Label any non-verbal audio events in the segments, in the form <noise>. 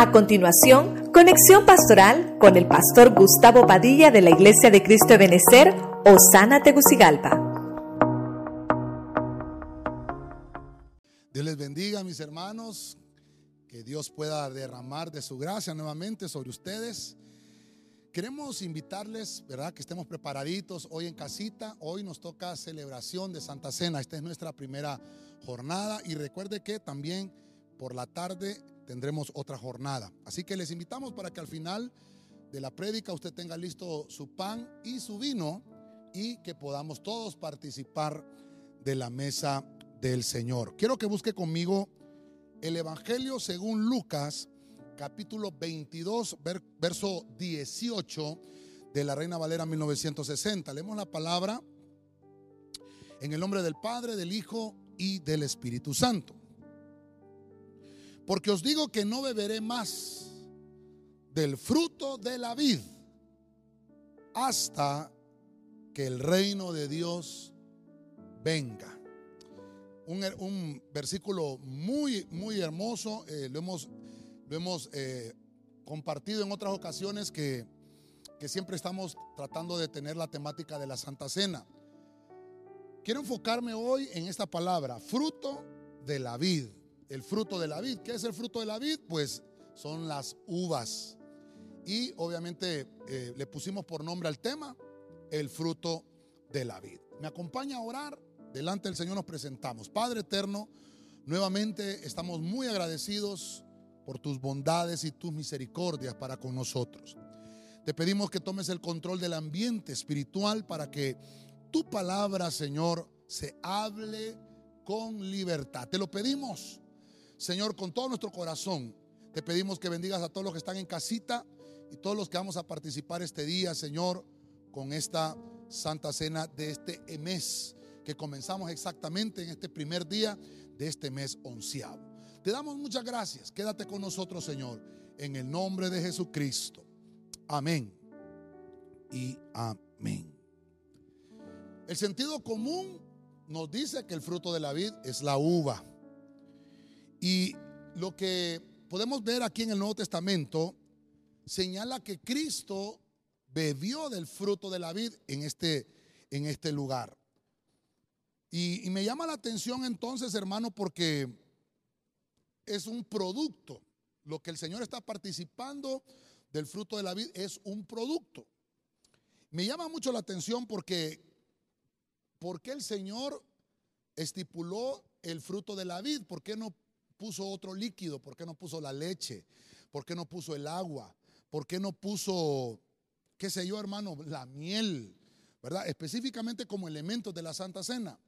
A continuación, conexión pastoral con el pastor Gustavo Padilla de la Iglesia de Cristo de Benecer, Osana Tegucigalpa. Dios les bendiga, mis hermanos. Que Dios pueda derramar de su gracia nuevamente sobre ustedes. Queremos invitarles, ¿verdad? Que estemos preparaditos hoy en casita. Hoy nos toca celebración de Santa Cena. Esta es nuestra primera jornada. Y recuerde que también por la tarde tendremos otra jornada. Así que les invitamos para que al final de la prédica usted tenga listo su pan y su vino y que podamos todos participar de la mesa del Señor. Quiero que busque conmigo el Evangelio según Lucas, capítulo 22, verso 18 de la Reina Valera 1960. Leemos la palabra en el nombre del Padre, del Hijo y del Espíritu Santo. Porque os digo que no beberé más del fruto de la vid hasta que el reino de Dios venga. Un, versículo muy, muy hermoso. Eh, lo hemos, lo hemos eh, compartido en otras ocasiones que, que siempre estamos tratando de tener la temática de la Santa Cena. Quiero enfocarme hoy en esta palabra, fruto de la vid el fruto de la vid. ¿Qué es el fruto de la vid? Pues son las uvas. Y obviamente eh, le pusimos por nombre al tema el fruto de la vid. Me acompaña a orar. Delante del Señor nos presentamos. Padre eterno, nuevamente estamos muy agradecidos por tus bondades y tus misericordias para con nosotros. Te pedimos que tomes el control del ambiente espiritual para que tu palabra, Señor, se hable con libertad. Te lo pedimos Señor, con todo nuestro corazón, te pedimos que bendigas a todos los que están en casita y todos los que vamos a participar este día, Señor, con esta Santa Cena de este mes que comenzamos exactamente en este primer día de este mes onceavo. Te damos muchas gracias. Quédate con nosotros, Señor, en el nombre de Jesucristo. Amén y amén. El sentido común nos dice que el fruto de la vid es la uva. Y lo que podemos ver aquí en el Nuevo Testamento señala que Cristo bebió del fruto de la vid en este, en este lugar. Y, me llama la atención entonces, hermano, porque es un producto. Lo que el Señor está participando del fruto de la vid es un producto. Me llama mucho la atención porque, porque el Señor estipuló el fruto de la vid, ¿por qué no puso otro líquido? ¿Por qué no puso la leche? ¿Por qué no puso el agua? ¿Por qué no puso, qué sé yo, hermano, la miel? ¿Verdad? Específicamente como elementos de la Santa Cena.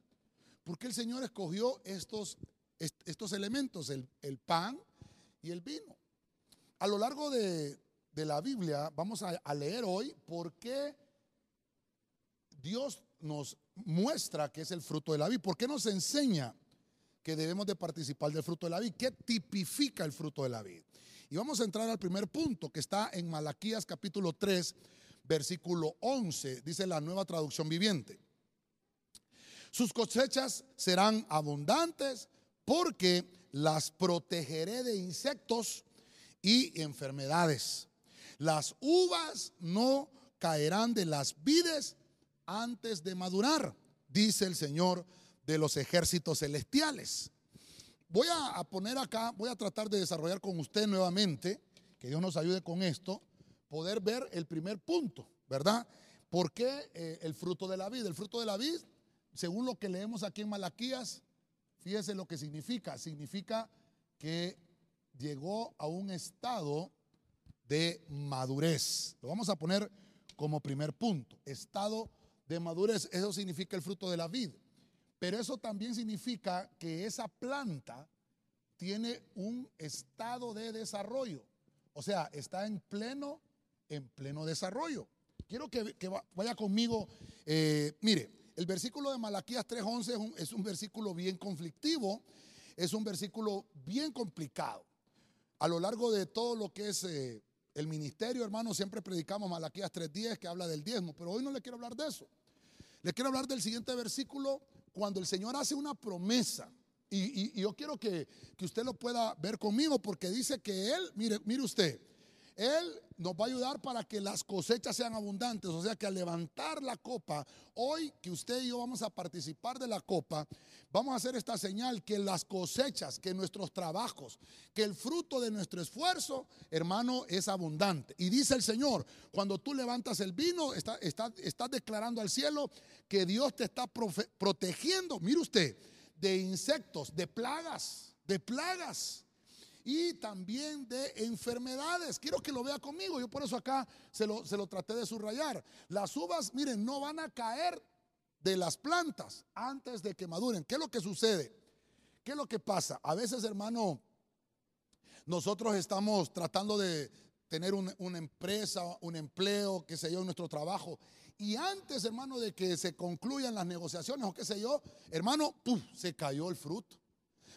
¿Por qué el Señor escogió estos, estos elementos, el, pan y el vino? A lo largo de, la Biblia vamos a, a leer hoy por qué Dios nos muestra que es el fruto de la vida. ¿Por qué nos enseña que debemos de participar del fruto de la vid. ¿Qué tipifica el fruto de la vid? Y vamos a entrar al primer punto que está en Malaquías capítulo 3, versículo 11, dice la nueva traducción viviente. Sus cosechas serán abundantes porque las protegeré de insectos y enfermedades. Las uvas no caerán de las vides antes de madurar, dice el Señor de los ejércitos celestiales. Voy a poner acá, voy a tratar de desarrollar con usted nuevamente, que Dios nos ayude con esto, poder ver el primer punto, ¿verdad? ¿Por qué eh, el fruto de la vida? El fruto de la vida, según lo que leemos aquí en Malaquías, fíjese lo que significa. Significa que llegó a un estado de madurez. Lo vamos a poner como primer punto. Estado de madurez. Eso significa el fruto de la vida. Pero eso también significa que esa planta tiene un estado de desarrollo. O sea, está en pleno, en pleno desarrollo. Quiero que, vaya conmigo. Eh, mire, el versículo de Malaquías 3:11 es un, versículo bien conflictivo, es un versículo bien complicado. A lo largo de todo lo que es eh, el ministerio, hermano, siempre predicamos Malaquías 3:10 que habla del diezmo, pero hoy no le quiero hablar de eso. Le quiero hablar del siguiente versículo cuando el Señor hace una promesa Y, yo quiero que, que, usted lo pueda ver conmigo porque dice que Él, mire, mire usted, Él nos va a ayudar para que las cosechas sean abundantes. O sea que al levantar la copa, hoy que usted y yo vamos a participar de la copa, vamos a hacer esta señal que las cosechas, que nuestros trabajos, que el fruto de nuestro esfuerzo, hermano, es abundante. Y dice el Señor, cuando tú levantas el vino, estás está, está declarando al cielo que Dios te está protegiendo. Mire usted de insectos, de plagas, de plagas y también de enfermedades. Quiero que lo vea conmigo. Yo por eso acá se lo, se lo traté de subrayar. Las uvas, miren, no van a caer de las plantas antes de que maduren. ¿Qué es lo que sucede? ¿Qué es lo que pasa? A veces, hermano, nosotros estamos tratando de tener una empresa, un empleo, qué sé yo, en nuestro trabajo. Y antes, hermano, de que se concluyan las negociaciones o qué sé yo, hermano, se cayó el fruto.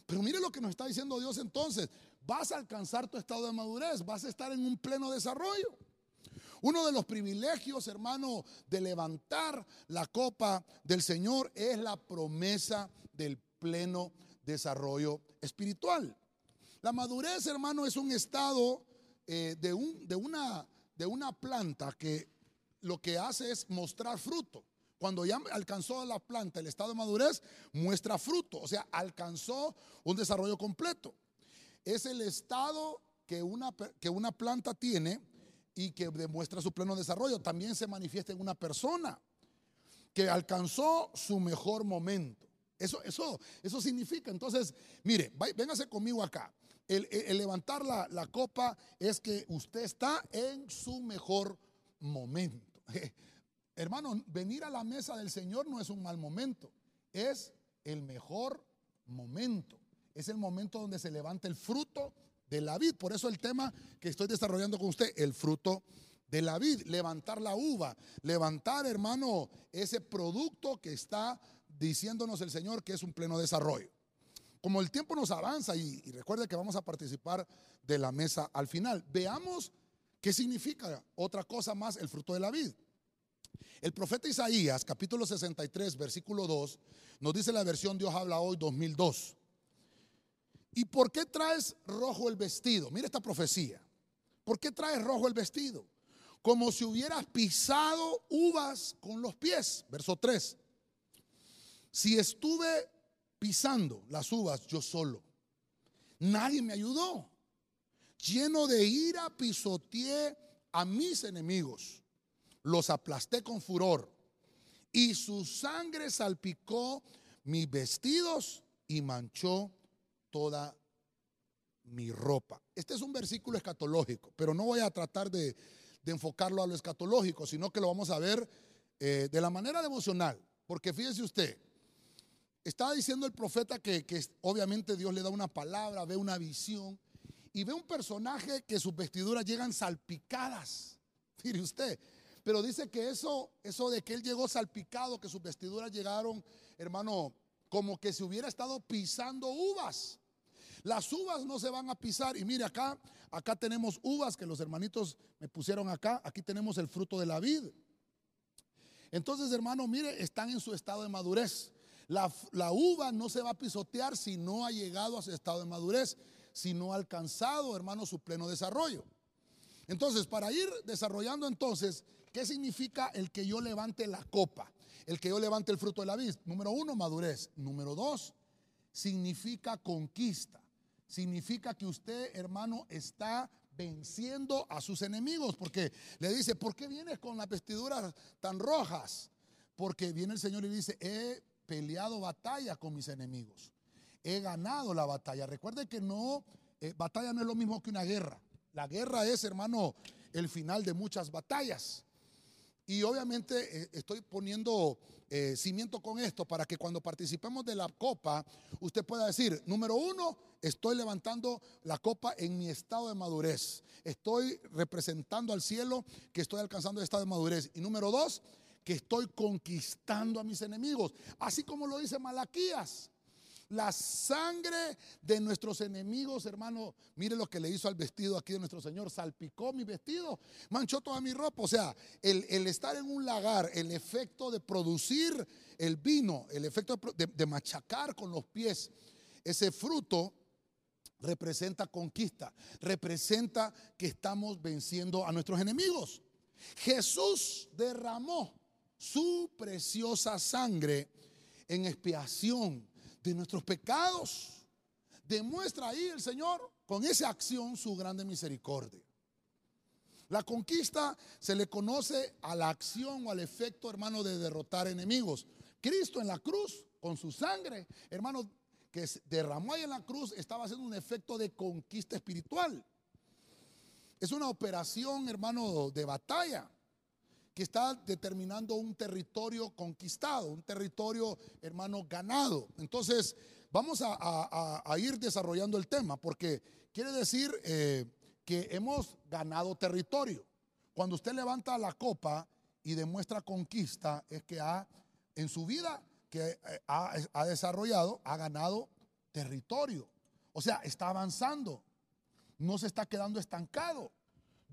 Pero mire lo que nos está diciendo Dios entonces. Vas a alcanzar tu estado de madurez, vas a estar en un pleno desarrollo. Uno de los privilegios, hermano, de levantar la copa del Señor es la promesa del pleno desarrollo espiritual. La madurez, hermano, es un estado eh, de, un, de, una, de una planta que lo que hace es mostrar fruto. Cuando ya alcanzó la planta el estado de madurez, muestra fruto, o sea, alcanzó un desarrollo completo. Es el estado que una, que una planta tiene y que demuestra su pleno desarrollo. También se manifiesta en una persona que alcanzó su mejor momento. Eso, eso, eso significa. Entonces, mire, véngase conmigo acá. El, levantar la, la, copa es que usted está en su mejor momento. <laughs> Hermano, venir a la mesa del Señor no es un mal momento, es el mejor momento. Es el momento donde se levanta el fruto de la vid. Por eso el tema que estoy desarrollando con usted, el fruto de la vid, levantar la uva, levantar, hermano, ese producto que está diciéndonos el Señor que es un pleno desarrollo. Como el tiempo nos avanza y, y recuerde que vamos a participar de la mesa al final, veamos ¿Qué significa otra cosa más el fruto de la vid? El profeta Isaías, capítulo 63, versículo 2, nos dice la versión Dios habla hoy 2002. ¿Y por qué traes rojo el vestido? Mira esta profecía. ¿Por qué traes rojo el vestido? Como si hubieras pisado uvas con los pies. Verso 3. Si estuve pisando las uvas yo solo, nadie me ayudó lleno de ira, pisoteé a mis enemigos, los aplasté con furor, y su sangre salpicó mis vestidos y manchó toda mi ropa. Este es un versículo escatológico, pero no voy a tratar de, enfocarlo a lo escatológico, sino que lo vamos a ver eh, de la manera devocional, porque fíjese usted, estaba diciendo el profeta que, obviamente Dios le da una palabra, ve una visión, y ve un personaje que sus vestiduras llegan salpicadas. Mire usted. Pero dice que eso, eso de que él llegó salpicado, que sus vestiduras llegaron, hermano, como que se hubiera estado pisando uvas. Las uvas no se van a pisar. Y mire acá, acá tenemos uvas que los hermanitos me pusieron acá. Aquí tenemos el fruto de la vid. Entonces, hermano, mire, están en su estado de madurez. La, la, uva no se va a pisotear si no ha llegado a su estado de madurez si no ha alcanzado, hermano, su pleno desarrollo. Entonces, para ir desarrollando entonces, ¿qué significa el que yo levante la copa? El que yo levante el fruto de la vid. Número uno, madurez. Número dos, significa conquista. Significa que usted, hermano, está venciendo a sus enemigos. Porque le dice, ¿por qué vienes con las vestiduras tan rojas? Porque viene el Señor y dice, he peleado batalla con mis enemigos he ganado la batalla. Recuerde que no, eh, batalla no es lo mismo que una guerra. La guerra es, hermano, el final de muchas batallas. Y obviamente eh, estoy poniendo eh, cimiento con esto para que cuando participemos de la copa, usted pueda decir, número uno, estoy levantando la copa en mi estado de madurez. Estoy representando al cielo que estoy alcanzando el estado de madurez. Y número dos, que estoy conquistando a mis enemigos. Así como lo dice Malaquías. La sangre de nuestros enemigos, hermano, mire lo que le hizo al vestido aquí de nuestro Señor. Salpicó mi vestido, manchó toda mi ropa. O sea, el, estar en un lagar, el efecto de producir el vino, el efecto de, machacar con los pies. ese fruto representa conquista, representa que estamos venciendo a nuestros enemigos. Jesús derramó su preciosa sangre en expiación de nuestros pecados. Demuestra ahí el Señor con esa acción su grande misericordia. La conquista se le conoce a la acción o al efecto, hermano, de derrotar enemigos. Cristo en la cruz, con su sangre, hermano, que derramó ahí en la cruz, estaba haciendo un efecto de conquista espiritual. Es una operación, hermano, de batalla que está determinando un territorio conquistado, un territorio, hermano, ganado. Entonces, vamos a, ir desarrollando el tema, porque quiere decir eh, que hemos ganado territorio. Cuando usted levanta la copa y demuestra conquista, es que ha, en su vida que eh, ha, desarrollado, ha ganado territorio. O sea, está avanzando, no se está quedando estancado.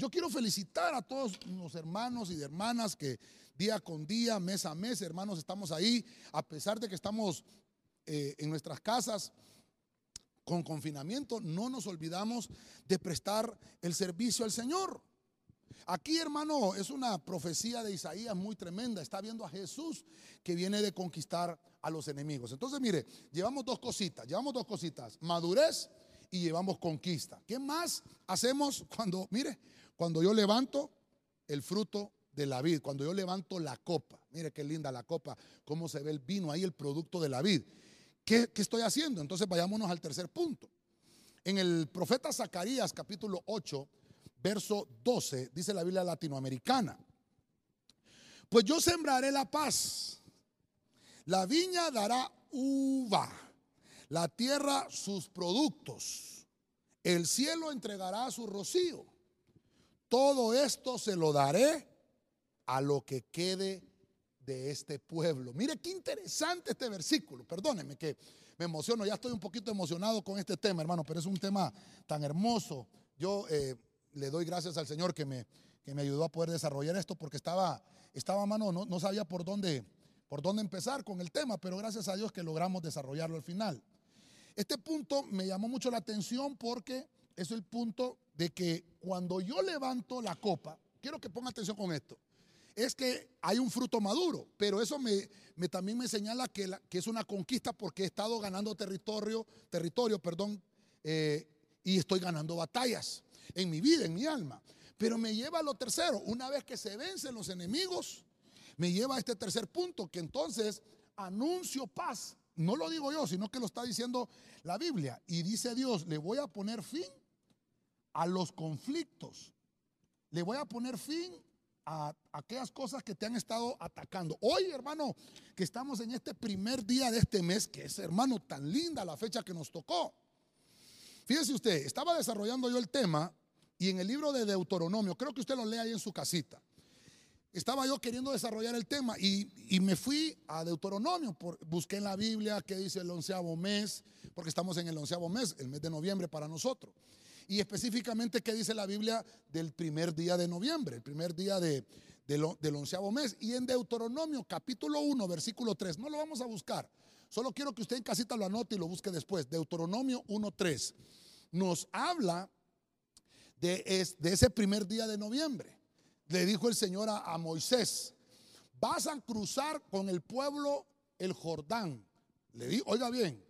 Yo quiero felicitar a todos los hermanos y hermanas que día con día, mes a mes, hermanos, estamos ahí, a pesar de que estamos eh, en nuestras casas, con confinamiento, no nos olvidamos de prestar el servicio al Señor. Aquí, hermano, es una profecía de Isaías muy tremenda. Está viendo a Jesús que viene de conquistar a los enemigos. Entonces, mire, llevamos dos cositas, llevamos dos cositas, madurez y llevamos conquista. ¿Qué más hacemos cuando, mire, cuando yo levanto el fruto de la vid, cuando yo levanto la copa? Mire qué linda la copa, cómo se ve el vino ahí, el producto de la vid. ¿Qué, estoy haciendo? Entonces vayámonos al tercer punto. En el profeta Zacarías capítulo 8, verso 12, dice la Biblia latinoamericana, pues yo sembraré la paz, la viña dará uva, la tierra sus productos, el cielo entregará su rocío, todo esto se lo daré a lo que quede de este pueblo. Mire qué interesante este versículo. Perdónenme que me emociono, ya estoy un poquito emocionado con este tema, hermano, pero es un tema tan hermoso. Yo eh, le doy gracias al Señor que me, que me ayudó a poder desarrollar esto porque estaba, estaba mano, no, no sabía por dónde, por dónde empezar con el tema, pero gracias a Dios que logramos desarrollarlo al final. Este punto me llamó mucho la atención porque es el punto de que cuando yo levanto la copa, quiero que ponga atención con esto es que hay un fruto maduro, pero eso me, también me señala que, es una conquista porque he estado ganando territorio, territorio, perdón, eh, y estoy ganando batallas en mi vida, en mi alma. Pero me lleva a lo tercero, una vez que se vencen los enemigos, me lleva a este tercer punto, que entonces anuncio paz. No lo digo yo, sino que lo está diciendo la Biblia. Y dice Dios, le voy a poner fin a los conflictos. Le voy a poner fin a aquellas cosas que te han estado atacando. Hoy, hermano, que estamos en este primer día de este mes, que es, hermano, tan linda la fecha que nos tocó. Fíjese usted, estaba desarrollando yo el tema y en el libro de Deuteronomio, creo que usted lo lee ahí en su casita. Estaba yo queriendo desarrollar el tema y, me fui a Deuteronomio, por, busqué en la Biblia qué dice el onceavo mes, porque estamos en el onceavo mes, el mes de noviembre para nosotros y específicamente qué dice la Biblia del primer día de noviembre, el primer día de, del onceavo mes. Y en Deuteronomio capítulo 1, versículo 3, no lo vamos a buscar, solo quiero que usted en casita lo anote y lo busque después. Deuteronomio 1, 3 nos habla de, de, ese primer día de noviembre. Le dijo el Señor a, a Moisés, vas a cruzar con el pueblo el Jordán. Le di, oiga bien,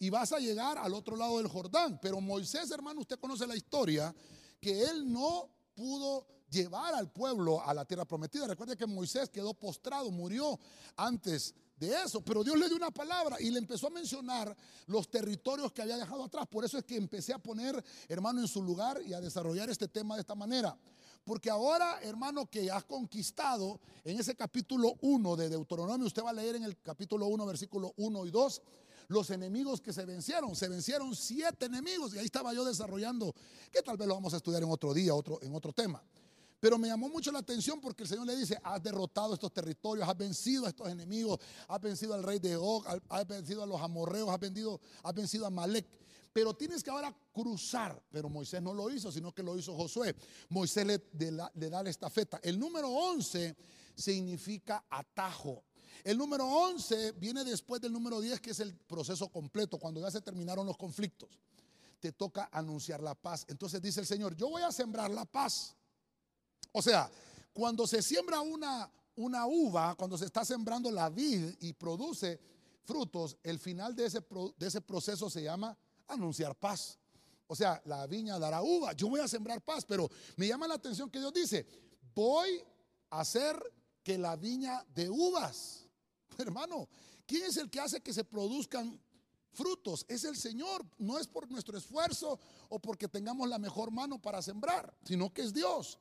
y vas a llegar al otro lado del Jordán. Pero Moisés, hermano, usted conoce la historia, que él no pudo llevar al pueblo a la tierra prometida. Recuerde que Moisés quedó postrado, murió antes de eso, pero Dios le dio una palabra y le empezó a mencionar los territorios que había dejado atrás. Por eso es que empecé a poner, hermano, en su lugar y a desarrollar este tema de esta manera. Porque ahora, hermano, que has conquistado en ese capítulo 1 de Deuteronomio, usted va a leer en el capítulo 1, versículo 1 y 2, los enemigos que se vencieron. Se vencieron siete enemigos y ahí estaba yo desarrollando, que tal vez lo vamos a estudiar en otro día, otro, en otro tema. Pero me llamó mucho la atención porque el Señor le dice, has derrotado estos territorios, has vencido a estos enemigos, has vencido al rey de Og, has vencido a los amorreos, has vencido, has vencido a Malek. Pero tienes que ahora cruzar. Pero Moisés no lo hizo, sino que lo hizo Josué. Moisés le, le da la estafeta. El número 11 significa atajo. El número 11 viene después del número 10, que es el proceso completo, cuando ya se terminaron los conflictos. Te toca anunciar la paz. Entonces dice el Señor, yo voy a sembrar la paz. O sea, cuando se siembra una, una uva, cuando se está sembrando la vid y produce frutos, el final de ese, de ese proceso se llama anunciar paz. O sea, la viña dará uva. Yo voy a sembrar paz, pero me llama la atención que Dios dice, voy a hacer que la viña de uvas. Hermano, ¿quién es el que hace que se produzcan frutos? Es el Señor. No es por nuestro esfuerzo o porque tengamos la mejor mano para sembrar, sino que es Dios.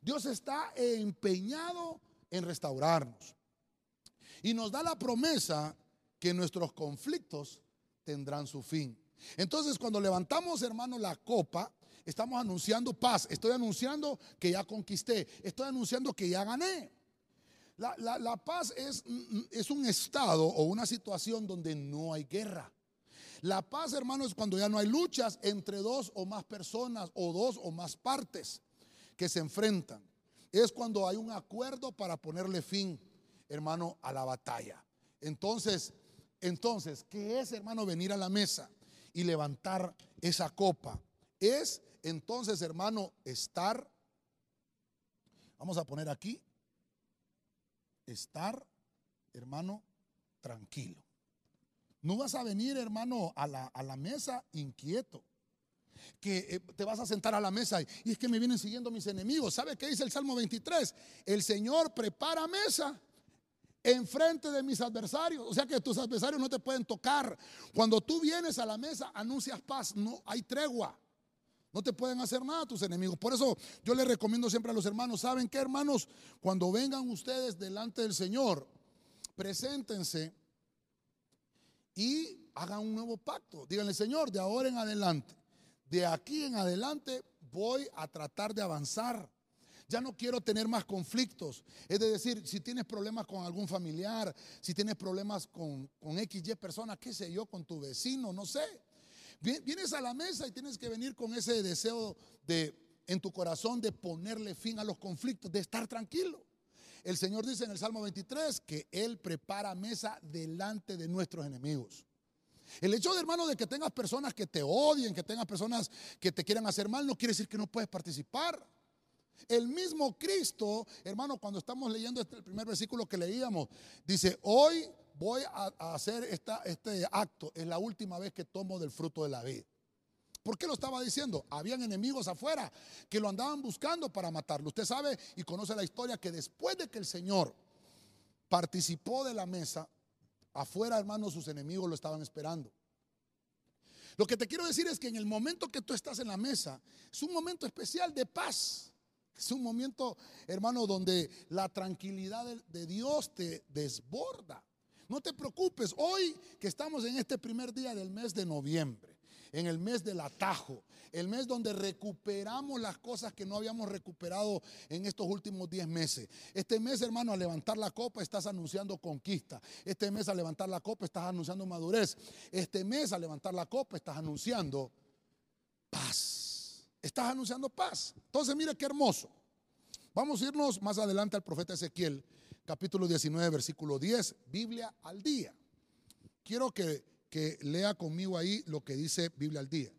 Dios está empeñado en restaurarnos. Y nos da la promesa que nuestros conflictos tendrán su fin. Entonces, cuando levantamos, hermano, la copa, estamos anunciando paz. Estoy anunciando que ya conquisté. Estoy anunciando que ya gané. La, paz es, es un estado o una situación donde no hay guerra. La paz, hermano, es cuando ya no hay luchas entre dos o más personas o dos o más partes que se enfrentan. Es cuando hay un acuerdo para ponerle fin, hermano, a la batalla. Entonces, entonces, ¿qué es, hermano, venir a la mesa y levantar esa copa? Es entonces, hermano, estar, vamos a poner aquí, estar, hermano, tranquilo. No vas a venir, hermano, a la, a la mesa inquieto. Que eh, te vas a sentar a la mesa y, es que me vienen siguiendo mis enemigos. ¿Sabe qué dice el Salmo 23? El Señor prepara mesa enfrente de mis adversarios. O sea que tus adversarios no te pueden tocar. Cuando tú vienes a la mesa, anuncias paz. No hay tregua. No te pueden hacer nada tus enemigos. Por eso yo les recomiendo siempre a los hermanos, ¿saben qué hermanos? Cuando vengan ustedes delante del Señor, preséntense y hagan un nuevo pacto. Díganle, Señor, de ahora en adelante, de aquí en adelante voy a tratar de avanzar. Ya no quiero tener más conflictos. Es decir, si tienes problemas con algún familiar, si tienes problemas con, con XY persona, qué sé yo, con tu vecino, no sé Vienes a la mesa y tienes que venir con ese deseo de en tu corazón de ponerle fin a los conflictos, de estar tranquilo. El Señor dice en el Salmo 23 que Él prepara mesa delante de nuestros enemigos. El hecho de hermano de que tengas personas que te odien, que tengas personas que te quieran hacer mal, no quiere decir que no puedes participar. El mismo Cristo, hermano, cuando estamos leyendo este, el primer versículo que leíamos, dice, hoy voy a, hacer este acto, es la última vez que tomo del fruto de la vida. ¿Por qué lo estaba diciendo? Habían enemigos afuera que lo andaban buscando para matarlo. Usted sabe y conoce la historia que después de que el Señor participó de la mesa, afuera, hermano, sus enemigos lo estaban esperando. Lo que te quiero decir es que en el momento que tú estás en la mesa, es un momento especial de paz. Es un momento, hermano, donde la tranquilidad de Dios te desborda. No te preocupes, hoy que estamos en este primer día del mes de noviembre, en el mes del atajo, el mes donde recuperamos las cosas que no habíamos recuperado en estos últimos 10 meses. Este mes, hermano, a levantar la copa estás anunciando conquista. Este mes a levantar la copa estás anunciando madurez. Este mes a levantar la copa estás anunciando paz. Estás anunciando paz. Entonces, mire qué hermoso. Vamos a irnos más adelante al profeta Ezequiel capítulo 19, versículo 10, Biblia al día. Quiero que, que lea conmigo ahí lo que dice Biblia al día.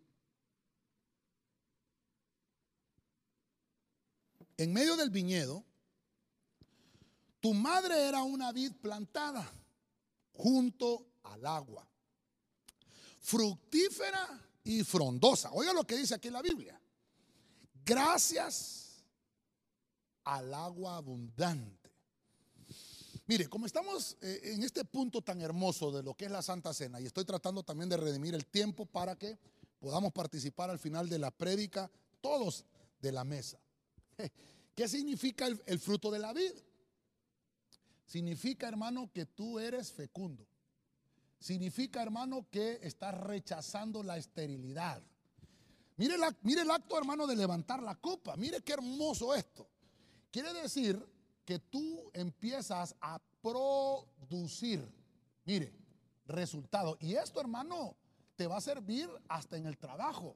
En medio del viñedo, tu madre era una vid plantada junto al agua, fructífera y frondosa. Oiga lo que dice aquí la Biblia. Gracias al agua abundante Mire, como estamos eh, en este punto tan hermoso de lo que es la Santa Cena, y estoy tratando también de redimir el tiempo para que podamos participar al final de la prédica, todos de la mesa. <laughs> ¿Qué significa el, fruto de la vida? Significa, hermano, que tú eres fecundo. Significa, hermano, que estás rechazando la esterilidad. Mire el acto, hermano, de levantar la copa. Mire qué hermoso esto. Quiere decir que tú empiezas a producir, mire, resultados. Y esto, hermano, te va a servir hasta en el trabajo.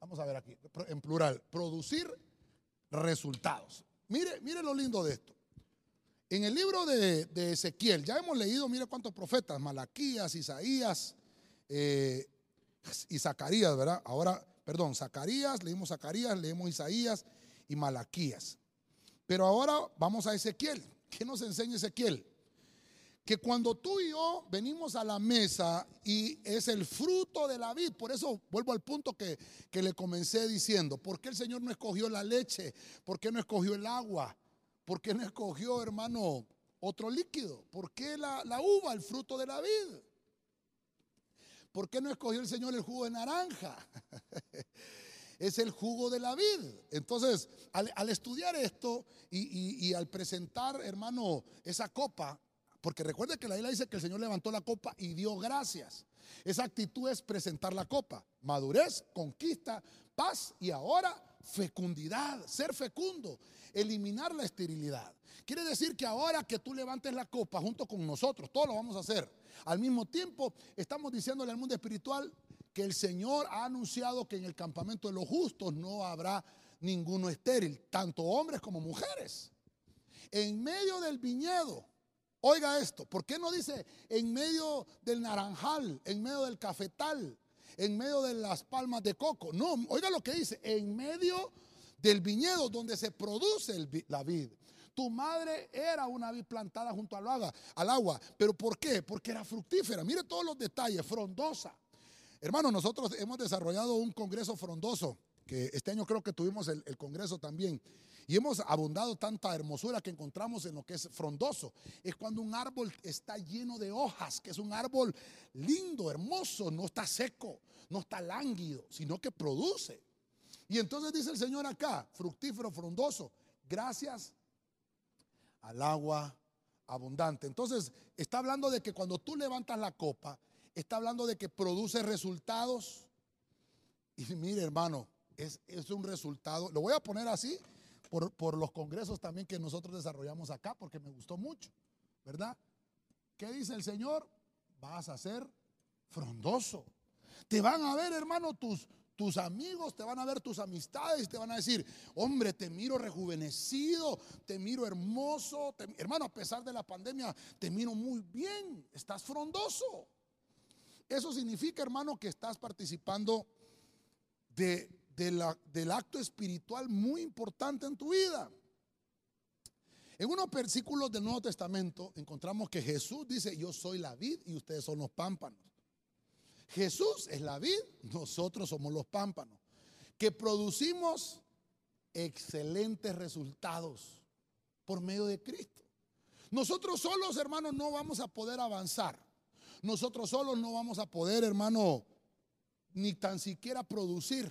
Vamos a ver aquí, en plural, producir resultados. Mire, mire lo lindo de esto. En el libro de, Ezequiel, ya hemos leído, mire cuántos profetas, Malaquías, Isaías eh, y Zacarías, ¿verdad? Ahora, perdón, Zacarías, leímos Zacarías, leemos Isaías y Malaquías. Pero ahora vamos a Ezequiel. ¿Qué nos enseña Ezequiel? Que cuando tú y yo venimos a la mesa y es el fruto de la vid, por eso vuelvo al punto que, que le comencé diciendo, ¿por qué el Señor no escogió la leche? ¿Por qué no escogió el agua? ¿Por qué no escogió, hermano, otro líquido? ¿Por qué la, uva, el fruto de la vid? ¿Por qué no escogió el Señor el jugo de naranja? <laughs> es el jugo de la vid. Entonces, al, estudiar esto y, al presentar, hermano, esa copa, porque recuerde que la isla dice que el Señor levantó la copa y dio gracias. Esa actitud es presentar la copa. Madurez, conquista, paz y ahora fecundidad, ser fecundo eliminar la esterilidad. Quiere decir que ahora que tú levantes la copa junto con nosotros, todos lo vamos a hacer. Al mismo tiempo, estamos diciéndole al mundo espiritual que el Señor ha anunciado que en el campamento de los justos no habrá ninguno estéril, tanto hombres como mujeres. En medio del viñedo, oiga esto, ¿por qué no dice en medio del naranjal, en medio del cafetal, en medio de las palmas de coco? No, oiga lo que dice, en medio del viñedo donde se produce la vid. Tu madre era una vid plantada junto al agua, al agua. ¿Pero por qué? Porque era fructífera. Mire todos los detalles, frondosa. Hermano, nosotros hemos desarrollado un congreso frondoso, que este año creo que tuvimos el, el congreso también. Y hemos abundado tanta hermosura que encontramos en lo que es frondoso. Es cuando un árbol está lleno de hojas, que es un árbol lindo, hermoso, no está seco, no está lánguido, sino que produce. Y entonces dice el Señor acá, fructífero, frondoso, gracias al agua abundante. Entonces está hablando de que cuando tú levantas la copa, está hablando de que produce resultados. Y mire hermano, es, un resultado, lo voy a poner así por, por los congresos también que nosotros desarrollamos acá, porque me gustó mucho, ¿verdad? ¿Qué dice el Señor? Vas a ser frondoso. Te van a ver, hermano, tus, tus amigos, te van a ver tus amistades, te van a decir, hombre, te miro rejuvenecido, te miro hermoso, hermano, a pesar de la pandemia, te miro muy bien, estás frondoso. Eso significa, hermano, que estás participando de, del acto espiritual muy importante en tu vida. En unos versículos del Nuevo Testamento encontramos que Jesús dice, yo soy la vid y ustedes son los pámpanos. Jesús es la vid, nosotros somos los pámpanos, que producimos excelentes resultados por medio de Cristo. Nosotros solos, hermanos, no vamos a poder avanzar. Nosotros solos no vamos a poder, hermano, ni tan siquiera producir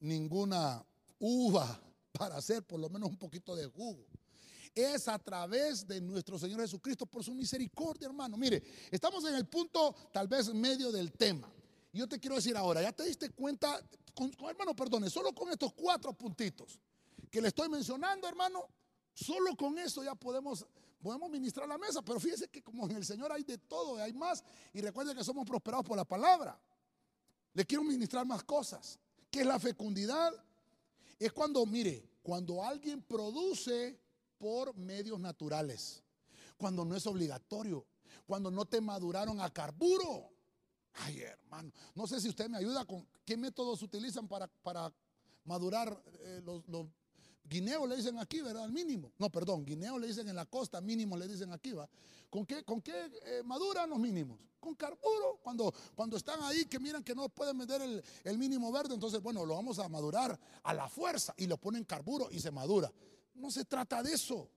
ninguna uva <laughs> para hacer por lo menos un poquito de jugo es a través de nuestro Señor Jesucristo por su misericordia, hermano. Mire, estamos en el punto tal vez medio del tema. Yo te quiero decir ahora, ya te diste cuenta, hermano, perdone, solo con estos cuatro puntitos que le estoy mencionando, hermano, solo con eso ya podemos, podemos ministrar la mesa. Pero fíjese que como en el Señor hay de todo, hay más. Y recuerde que somos prosperados por la palabra. Le quiero ministrar más cosas. ¿Qué es la fecundidad? Es cuando, mire, cuando alguien produce por medios naturales, cuando no es obligatorio, cuando no te maduraron a carburo. Ay, hermano, no sé si usted me ayuda con qué métodos utilizan para, para madurar eh, los, guineos, le dicen aquí, ¿verdad? Al mínimo. No, perdón, guineos le dicen en la costa, mínimo le dicen aquí, ¿va? ¿Con qué, con qué eh, maduran los mínimos? Con carburo. Cuando, cuando están ahí que miran que no pueden vender el, el mínimo verde, entonces, bueno, lo vamos a madurar a la fuerza y lo ponen carburo y se madura. No se trata de eso.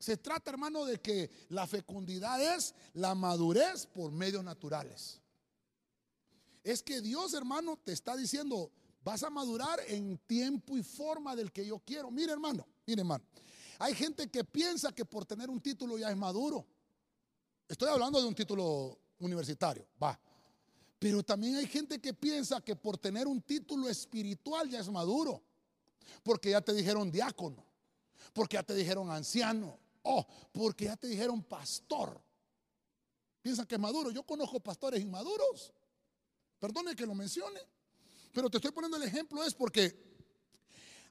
Se trata, hermano, de que la fecundidad es la madurez por medios naturales. Es que Dios, hermano, te está diciendo, vas a madurar en tiempo y forma del que yo quiero. Mire, hermano, mire, hermano. Hay gente que piensa que por tener un título ya es maduro. Estoy hablando de un título universitario, va. Pero también hay gente que piensa que por tener un título espiritual ya es maduro. Porque ya te dijeron diácono porque ya te dijeron anciano, oh, porque ya te dijeron pastor. Piensan que es maduro. Yo conozco pastores inmaduros. Perdone que lo mencione. Pero te estoy poniendo el ejemplo es porque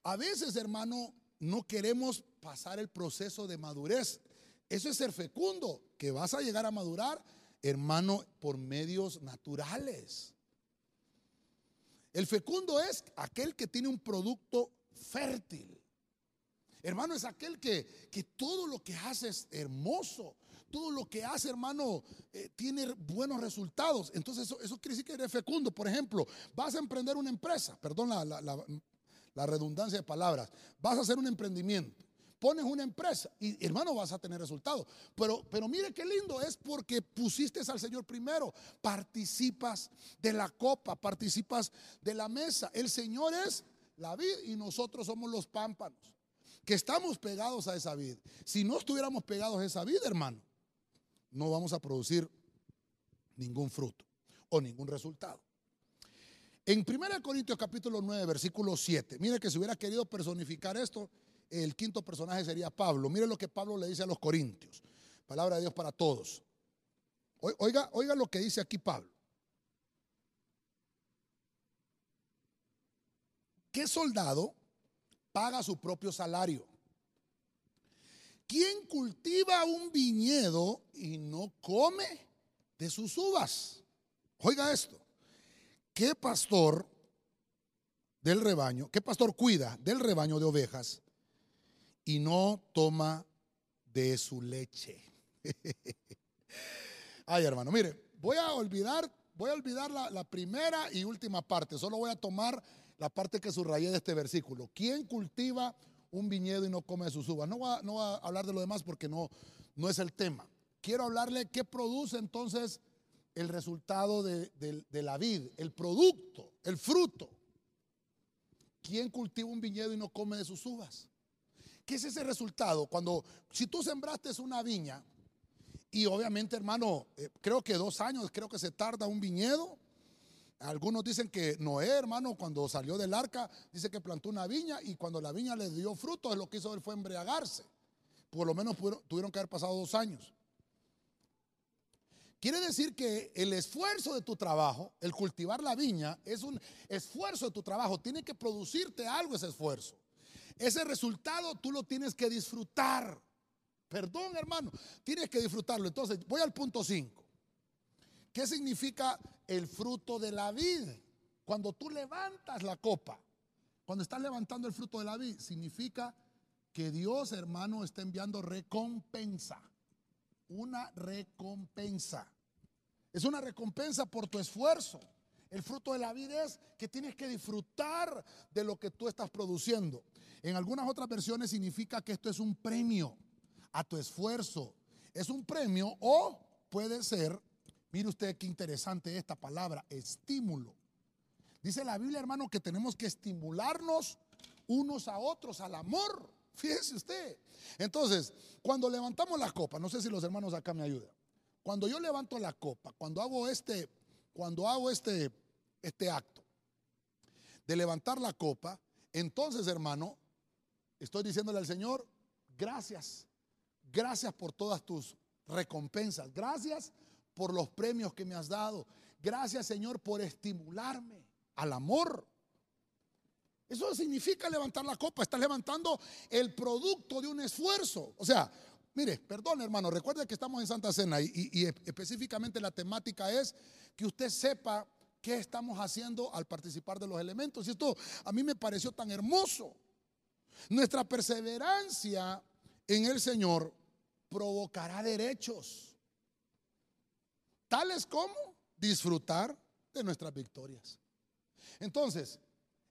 a veces, hermano, no queremos pasar el proceso de madurez. Eso es ser fecundo, que vas a llegar a madurar, hermano, por medios naturales. El fecundo es aquel que tiene un producto fértil. Hermano, es aquel que, que todo lo que hace es hermoso. Todo lo que hace, hermano, eh, tiene buenos resultados. Entonces, eso, eso, quiere decir que eres fecundo. Por ejemplo, vas a emprender una empresa. Perdón la, redundancia de palabras. Vas a hacer un emprendimiento pones una empresa y hermano vas a tener resultados. Pero, pero mire qué lindo es porque pusiste al Señor primero, participas de la copa, participas de la mesa. El Señor es la vid y nosotros somos los pámpanos, que estamos pegados a esa vid. Si no estuviéramos pegados a esa vid, hermano, no vamos a producir ningún fruto o ningún resultado. En 1 Corintios capítulo 9, versículo 7, mire que si hubiera querido personificar esto, el quinto personaje sería Pablo. Mire lo que Pablo le dice a los corintios. Palabra de Dios para todos. Oiga, oiga lo que dice aquí Pablo. ¿Qué soldado paga su propio salario? ¿Quién cultiva un viñedo y no come de sus uvas? Oiga esto. ¿Qué pastor del rebaño, qué pastor cuida del rebaño de ovejas y no toma de su leche. <laughs> Ay, hermano, mire, voy a olvidar, voy a olvidar la, primera y última parte. Solo voy a tomar la parte que subrayé de este versículo. ¿Quién cultiva un viñedo y no come de sus uvas? No voy a, no a hablar de lo demás porque no, no es el tema. Quiero hablarle qué produce entonces el resultado de, de la vid, el producto, el fruto. ¿Quién cultiva un viñedo y no come de sus uvas? ¿Qué es ese resultado? Cuando, si tú sembraste una viña, y obviamente, hermano, eh, creo que dos años, creo que se tarda un viñedo. Algunos dicen que Noé, hermano, cuando salió del arca, dice que plantó una viña y cuando la viña le dio fruto, lo que hizo él fue embriagarse. Por lo menos tuvieron que haber pasado dos años. Quiere decir que el esfuerzo de tu trabajo, el cultivar la viña, es un esfuerzo de tu trabajo. Tiene que producirte algo ese esfuerzo. Ese resultado tú lo tienes que disfrutar. Perdón, hermano, tienes que disfrutarlo. Entonces, voy al punto 5. ¿Qué significa el fruto de la vid? Cuando tú levantas la copa, cuando estás levantando el fruto de la vid, significa que Dios, hermano, está enviando recompensa. Una recompensa. Es una recompensa por tu esfuerzo. El fruto de la vida es que tienes que disfrutar de lo que tú estás produciendo. En algunas otras versiones significa que esto es un premio a tu esfuerzo. Es un premio o puede ser, mire usted qué interesante esta palabra, estímulo. Dice la Biblia, hermano, que tenemos que estimularnos unos a otros al amor. <laughs> Fíjese usted. Entonces, cuando levantamos la copa, no sé si los hermanos acá me ayudan. Cuando yo levanto la copa, cuando hago este, cuando hago este, este acto de levantar la copa, entonces, hermano, estoy diciéndole al Señor, gracias, gracias por todas tus recompensas, gracias por los premios que me has dado, gracias Señor por estimularme al amor. Eso significa levantar la copa, estás levantando el producto de un esfuerzo. O sea, mire, perdón hermano, recuerde que estamos en Santa Cena y, y específicamente la temática es que usted sepa qué estamos haciendo al participar de los elementos. Y esto a mí me pareció tan hermoso. Nuestra perseverancia en el Señor provocará derechos, tales como disfrutar de nuestras victorias. Entonces,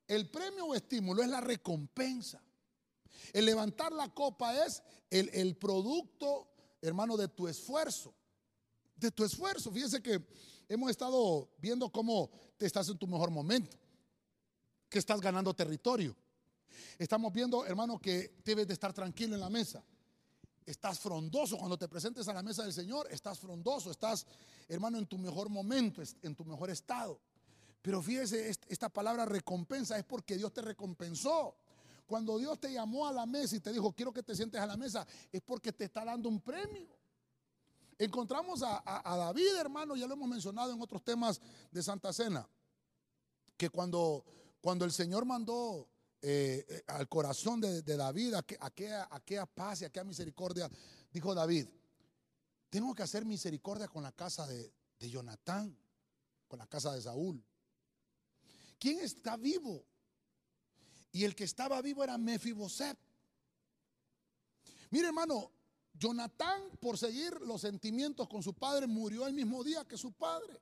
el premio o estímulo es la recompensa. El levantar la copa es el, producto, hermano, de tu esfuerzo. De tu esfuerzo. Fíjese que hemos estado viendo cómo te estás en tu mejor momento, que estás ganando territorio Estamos viendo, hermano, que debes de estar tranquilo en la mesa. Estás frondoso cuando te presentes a la mesa del Señor, estás frondoso, estás, hermano, en tu mejor momento, en tu mejor estado. Pero fíjese, esta palabra recompensa es porque Dios te recompensó. Cuando Dios te llamó a la mesa y te dijo, quiero que te sientes a la mesa, es porque te está dando un premio. Encontramos a, David, hermano, ya lo hemos mencionado en otros temas de Santa Cena, que cuando, cuando el Señor mandó eh, eh, al corazón de, David, a aquella, paz y aquella misericordia, dijo David, tengo que hacer misericordia con la casa de, de Jonatán, con la casa de Saúl. ¿Quién está vivo? Y el que estaba vivo era Mefiboset. Mire, hermano, Jonatán, por seguir los sentimientos con su padre, murió el mismo día que su padre.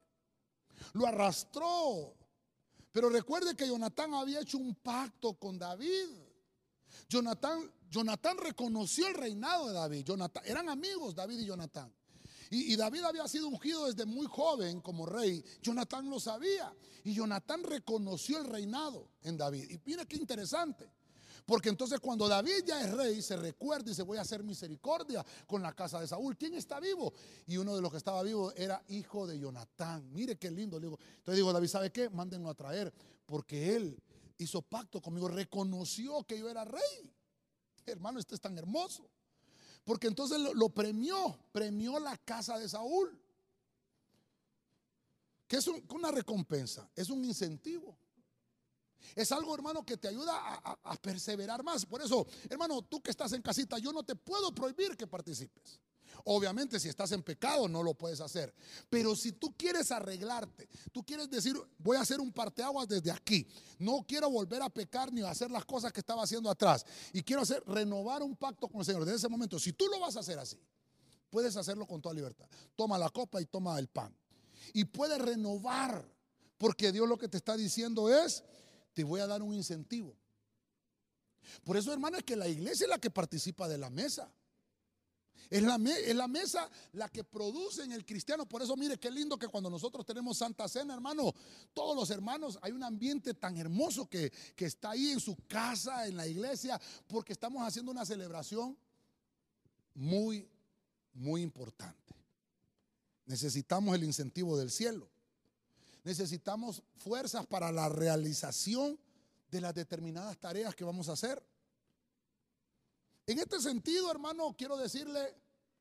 Lo arrastró pero recuerde que Jonatán había hecho un pacto con David. Jonatán, Jonatán reconoció el reinado de David. eran amigos David y Jonatán. Y, y, David había sido ungido desde muy joven como rey. Jonatán lo sabía. Y Jonatán reconoció el reinado en David. Y mira qué interesante. Porque entonces cuando David ya es rey, se recuerda y dice, voy a hacer misericordia con la casa de Saúl. ¿Quién está vivo? Y uno de los que estaba vivo era hijo de Jonatán. Mire qué lindo. Entonces digo, David, ¿sabe qué? Mándenlo a traer. Porque él hizo pacto conmigo, reconoció que yo era rey. Hermano, este es tan hermoso. Porque entonces lo, premió, premió la casa de Saúl. Que es una recompensa, es un incentivo. Es algo, hermano, que te ayuda a, perseverar más. Por eso, hermano, tú que estás en casita, yo no te puedo prohibir que participes. Obviamente, si estás en pecado, no lo puedes hacer. Pero si tú quieres arreglarte, tú quieres decir, voy a hacer un parteaguas desde aquí. No quiero volver a pecar ni a hacer las cosas que estaba haciendo atrás. Y quiero hacer, renovar un pacto con el Señor. Desde ese momento, si tú lo vas a hacer así, puedes hacerlo con toda libertad. Toma la copa y toma el pan. Y puedes renovar, porque Dios lo que te está diciendo es, te voy a dar un incentivo. Por eso, hermano, es que la iglesia es la que participa de la mesa. Es la, es la, mesa la que produce en el cristiano. Por eso, mire qué lindo que cuando nosotros tenemos Santa Cena, hermano, todos los hermanos, hay un ambiente tan hermoso que, que está ahí en su casa, en la iglesia, porque estamos haciendo una celebración muy, muy importante. Necesitamos el incentivo del cielo necesitamos fuerzas para la realización de las determinadas tareas que vamos a hacer. En este sentido, hermano, quiero decirle,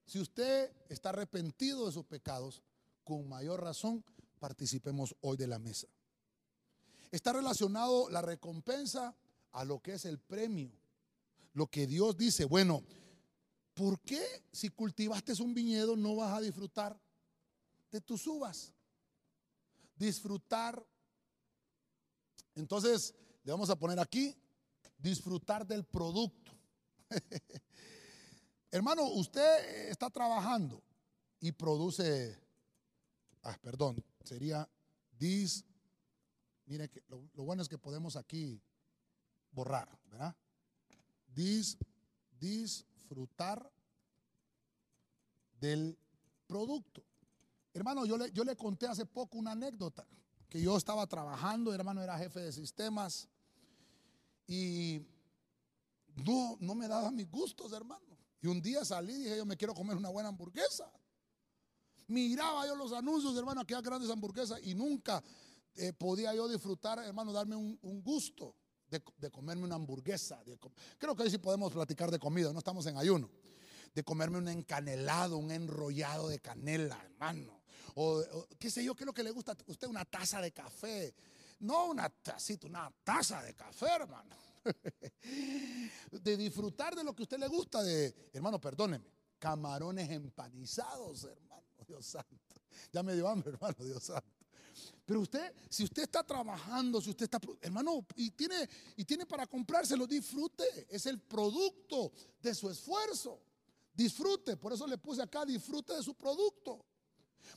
si usted está arrepentido de sus pecados, con mayor razón participemos hoy de la mesa. Está relacionado la recompensa a lo que es el premio. Lo que Dios dice, bueno, ¿por qué si cultivaste un viñedo no vas a disfrutar de tus uvas? Disfrutar. Entonces, le vamos a poner aquí, disfrutar del producto. <laughs> Hermano, usted está trabajando y produce, ah, perdón, sería dis, mire que lo, bueno es que podemos aquí borrar, ¿verdad? Dis, disfrutar del producto. Hermano, yo le, yo le conté hace poco una anécdota, que yo estaba trabajando, hermano, era jefe de sistemas, y no, no me daba mis gustos, hermano. Y un día salí y dije, yo me quiero comer una buena hamburguesa. Miraba yo los anuncios, hermano, aquellas grandes hamburguesas, y nunca eh, podía yo disfrutar, hermano, darme un, gusto de, comerme una hamburguesa. creo que ahí sí podemos platicar de comida, no estamos en ayuno. De comerme un encanelado, un enrollado de canela, hermano. O, qué sé yo, qué es lo que le gusta a usted, una taza de café. No una tacita, una taza de café, hermano. <laughs> de disfrutar de lo que usted le gusta, de, hermano, perdóneme, camarones empanizados, hermano, <laughs> Dios santo. Ya me dio hambre, hermano, Dios santo. Pero usted, si usted está trabajando, si usted está, hermano, y tiene, y tiene para comprárselo, disfrute. Es el producto de su esfuerzo. Disfrute. Por eso le puse acá, disfrute de su producto.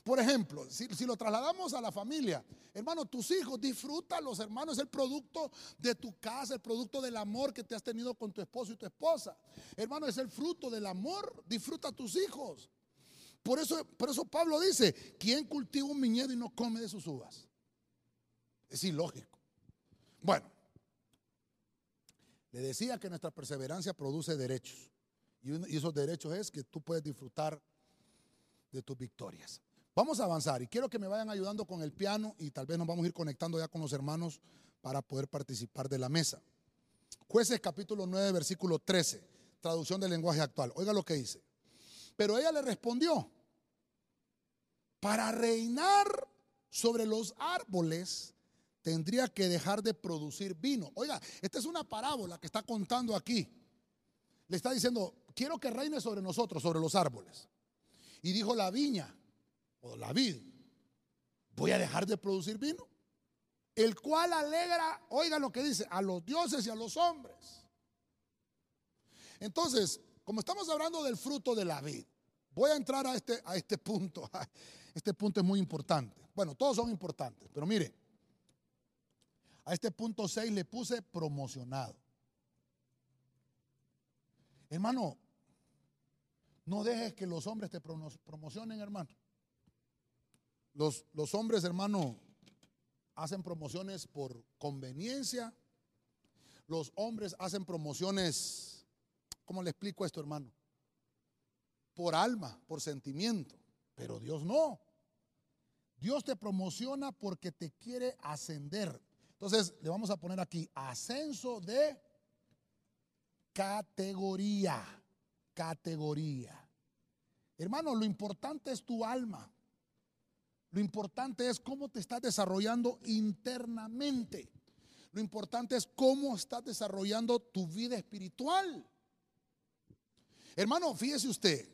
Por ejemplo, si, lo trasladamos a la familia, hermano, tus hijos, disfrútalos, hermano, es el producto de tu casa, el producto del amor que te has tenido con tu esposo y tu esposa. Hermano, es el fruto del amor, disfruta a tus hijos. Por eso, por eso Pablo dice, ¿quién cultiva un viñedo y no come de sus uvas? Es ilógico. Bueno, le decía que nuestra perseverancia produce derechos. Y esos derechos es que tú puedes disfrutar de tus victorias. Vamos a avanzar y quiero que me vayan ayudando con el piano y tal vez nos vamos a ir conectando ya con los hermanos para poder participar de la mesa. Jueces capítulo 9, versículo 13, traducción del lenguaje actual. Oiga lo que dice. Pero ella le respondió, para reinar sobre los árboles tendría que dejar de producir vino. Oiga, esta es una parábola que está contando aquí. Le está diciendo, quiero que reine sobre nosotros, sobre los árboles. Y dijo la viña o la vid, voy a dejar de producir vino. El cual alegra, oiga lo que dice, a los dioses y a los hombres. Entonces, como estamos hablando del fruto de la vid, voy a entrar a este, a este punto. <laughs> Este punto es muy importante. Bueno, todos son importantes, pero mire, a este punto 6 le puse promocionado. Hermano, no dejes que los hombres te promocionen, hermano. Los, hombres, hermano, hacen promociones por conveniencia. Los hombres hacen promociones, ¿cómo le explico esto, hermano? Por alma, por sentimiento. Pero Dios no. Dios te promociona porque te quiere ascender. Entonces le vamos a poner aquí ascenso de categoría. Categoría. Hermano, lo importante es tu alma. Lo importante es cómo te estás desarrollando internamente. Lo importante es cómo estás desarrollando tu vida espiritual. Hermano, fíjese usted,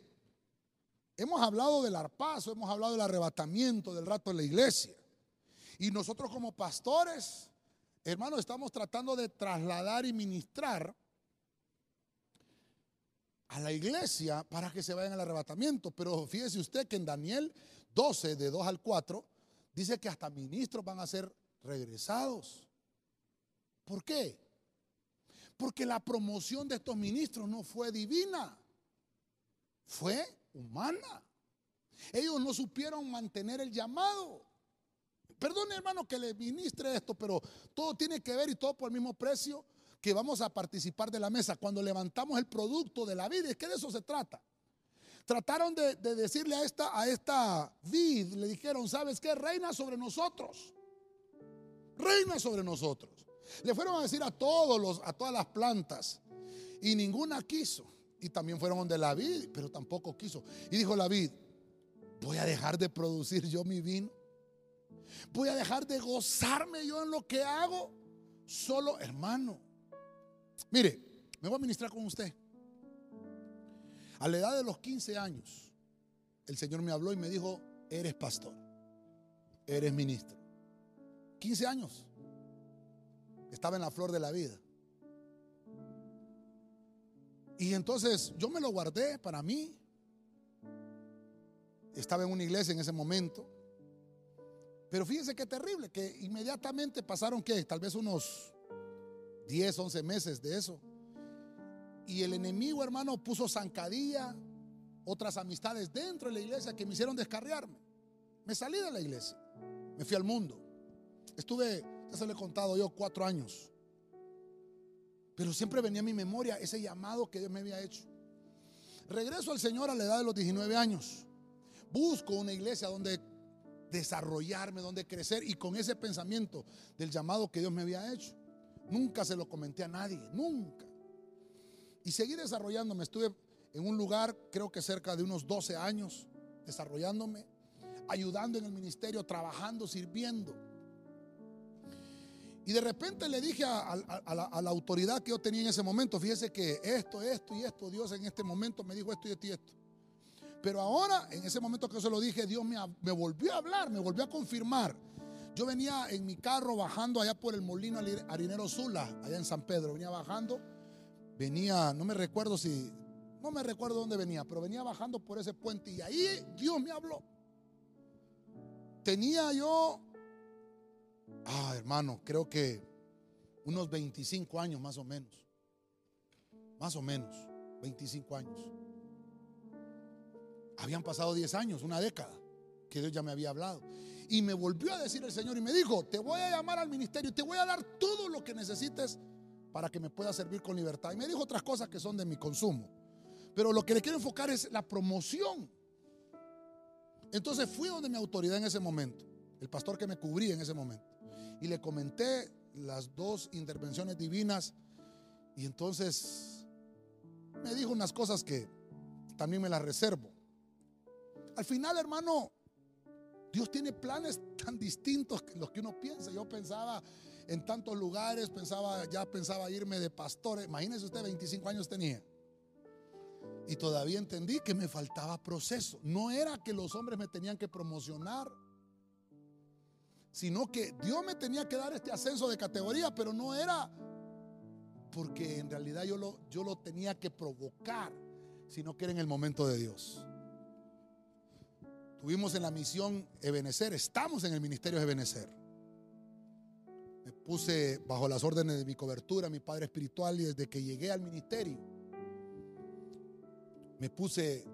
hemos hablado del arpazo, hemos hablado del arrebatamiento, del rato en la iglesia. Y nosotros como pastores, hermano, estamos tratando de trasladar y ministrar a la iglesia para que se vayan al arrebatamiento. Pero fíjese usted que en Daniel 12, de 2 al 4, dice que hasta ministros van a ser regresados. ¿Por qué? Porque la promoción de estos ministros no fue divina, fue humana. Ellos no supieron mantener el llamado. Perdone hermano que le ministre esto, pero todo tiene que ver y todo por el mismo precio que vamos a participar de la mesa. Cuando levantamos el producto de la vida, es que de eso se trata. Trataron de, decirle a esta, a esta vid, le dijeron, ¿sabes qué? Reina sobre nosotros. Reina sobre nosotros. Le fueron a decir a todos los, a todas las plantas. Y ninguna quiso. Y también fueron donde la vid, pero tampoco quiso. Y dijo la vid, voy a dejar de producir yo mi vino. Voy a dejar de gozarme yo en lo que hago. Solo, hermano. Mire, me voy a ministrar con usted. A la edad de los 15 años, el Señor me habló y me dijo, eres pastor, eres ministro. 15 años. Estaba en la flor de la vida. Y entonces yo me lo guardé para mí. Estaba en una iglesia en ese momento. Pero fíjense qué terrible, que inmediatamente pasaron que tal vez unos 10, 11 meses de eso. Y el enemigo, hermano, puso zancadilla, otras amistades dentro de la iglesia que me hicieron descarriarme. Me salí de la iglesia, me fui al mundo. Estuve, ya se lo he contado yo, cuatro años. Pero siempre venía a mi memoria ese llamado que Dios me había hecho. Regreso al Señor a la edad de los 19 años. Busco una iglesia donde desarrollarme, donde crecer y con ese pensamiento del llamado que Dios me había hecho. Nunca se lo comenté a nadie, nunca. Y seguí desarrollándome. Estuve en un lugar, creo que cerca de unos 12 años, desarrollándome, ayudando en el ministerio, trabajando, sirviendo. Y de repente le dije a, la, autoridad que yo tenía en ese momento, fíjese que esto, esto y esto, Dios en este momento me dijo esto y esto y esto. Pero ahora, en ese momento que yo se lo dije, Dios me, me volvió a hablar, me volvió a confirmar. Yo venía en mi carro bajando allá por el molino harinero Sula, allá en San Pedro, venía bajando venía, no me recuerdo si, no me recuerdo dónde venía, pero venía bajando por ese puente y ahí Dios me habló. Tenía yo, ah, hermano, creo que unos 25 años más o menos. Más o menos, 25 años. Habían pasado 10 años, una década, que Dios ya me había hablado. Y me volvió a decir el Señor y me dijo, te voy a llamar al ministerio, te voy a dar todo lo que necesites para que me pueda servir con libertad. Y me dijo otras cosas que son de mi consumo. Pero lo que le quiero enfocar es la promoción. Entonces fui donde mi autoridad en ese momento, el pastor que me cubría en ese momento, y le comenté las dos intervenciones divinas. Y entonces me dijo unas cosas que también me las reservo. Al final, hermano, Dios tiene planes tan distintos que los que uno piensa. Yo pensaba en tantos lugares, pensaba, ya pensaba irme de pastor. Imagínese usted, 25 años tenía. Y todavía entendí que me faltaba proceso. No era que los hombres me tenían que promocionar, sino que Dios me tenía que dar este ascenso de categoría, pero no era porque en realidad yo lo, yo lo tenía que provocar, sino que era en el momento de Dios. Tuvimos en la misión Ebenecer, estamos en el ministerio de Ebenecer. Puse bajo las órdenes de mi cobertura, mi padre espiritual, y desde que llegué al ministerio, me puse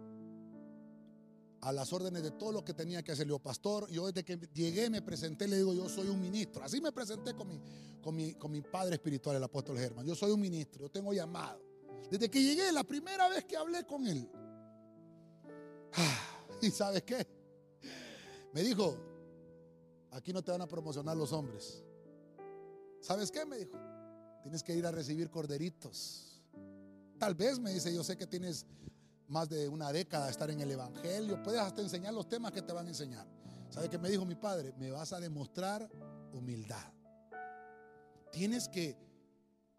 a las órdenes de todo lo que tenía que hacer. yo, pastor, yo desde que llegué me presenté, le digo, yo soy un ministro. Así me presenté con mi, con mi, con mi padre espiritual, el apóstol Germán. Yo soy un ministro, yo tengo llamado. Desde que llegué, la primera vez que hablé con él. <sighs> ¿Y sabes qué? Me dijo, aquí no te van a promocionar los hombres. ¿Sabes qué? Me dijo, tienes que ir a recibir corderitos. Tal vez me dice, yo sé que tienes más de una década de estar en el Evangelio, puedes hasta enseñar los temas que te van a enseñar. ¿Sabe qué me dijo mi padre? Me vas a demostrar humildad. Tienes que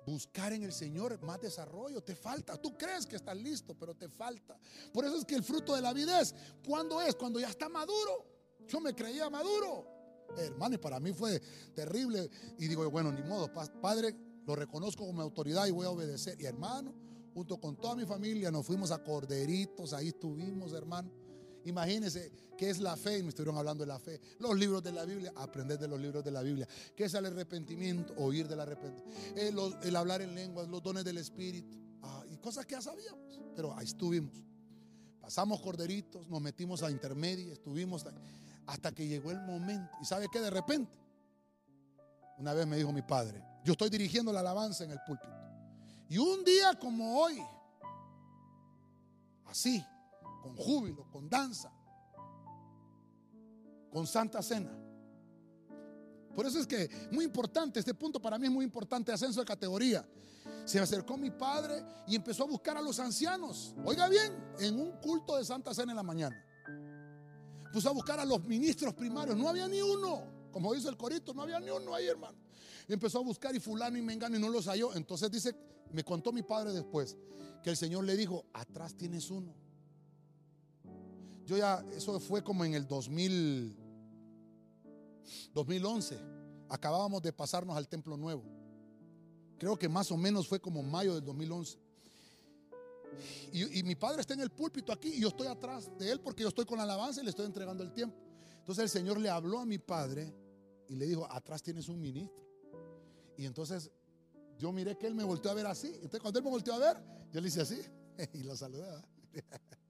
buscar en el Señor más desarrollo, te falta. Tú crees que estás listo, pero te falta. Por eso es que el fruto de la vida es, ¿cuándo es? Cuando ya está maduro. Yo me creía maduro. Hermano, y para mí fue terrible. Y digo, bueno, ni modo, Padre, lo reconozco como autoridad y voy a obedecer. Y hermano, junto con toda mi familia, nos fuimos a Corderitos, ahí estuvimos, hermano. Imagínense qué es la fe, y me estuvieron hablando de la fe. Los libros de la Biblia, aprender de los libros de la Biblia. ¿Qué es el arrepentimiento? Oír del arrepentimiento. El, hablar en lenguas, los dones del Espíritu. Ah, y cosas que ya sabíamos, pero ahí estuvimos. Pasamos corderitos, nos metimos a intermedia, estuvimos hasta que llegó el momento. ¿Y sabe qué? De repente, una vez me dijo mi padre, yo estoy dirigiendo la alabanza en el púlpito. Y un día como hoy, así, con júbilo, con danza, con santa cena. Por eso es que muy importante, este punto para mí es muy importante, ascenso de categoría. Se acercó mi padre y empezó a buscar a los ancianos. Oiga bien, en un culto de Santa Cena en la mañana. Puso a buscar a los ministros primarios. No había ni uno. Como dice el corito, no había ni uno ahí, hermano. Empezó a buscar y fulano y mengano y no los halló. Entonces dice me contó mi padre después que el Señor le dijo, atrás tienes uno. Yo ya, eso fue como en el 2000, 2011. Acabábamos de pasarnos al templo nuevo. Creo que más o menos fue como mayo del 2011. Y, mi padre está en el púlpito aquí y yo estoy atrás de él porque yo estoy con la alabanza y le estoy entregando el tiempo. Entonces el Señor le habló a mi padre y le dijo, atrás tienes un ministro. Y entonces yo miré que él me volteó a ver así. Entonces cuando él me volteó a ver, yo le hice así <laughs> y lo saludé. <laughs>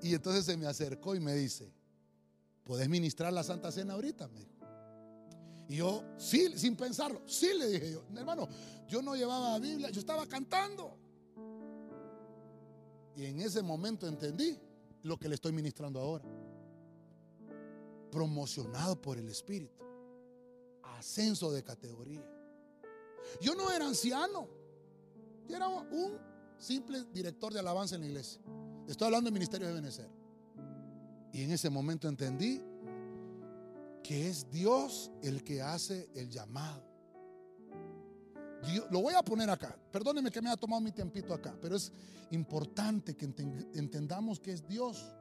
Y entonces se me acercó y me dice, ¿puedes ministrar la Santa Cena ahorita? Me dijo. Y yo, sí, sin pensarlo, sí le dije yo, hermano, yo no llevaba Biblia, yo estaba cantando. Y en ese momento entendí lo que le estoy ministrando ahora. Promocionado por el Espíritu. Ascenso de categoría. Yo no era anciano. Yo era un simple director de alabanza en la iglesia. Estoy hablando del ministerio de Benecer. Y en ese momento entendí que es Dios el que hace el llamado. Lo voy a poner acá. Perdóneme que me haya tomado mi tiempito acá, pero es importante que entendamos que es Dios.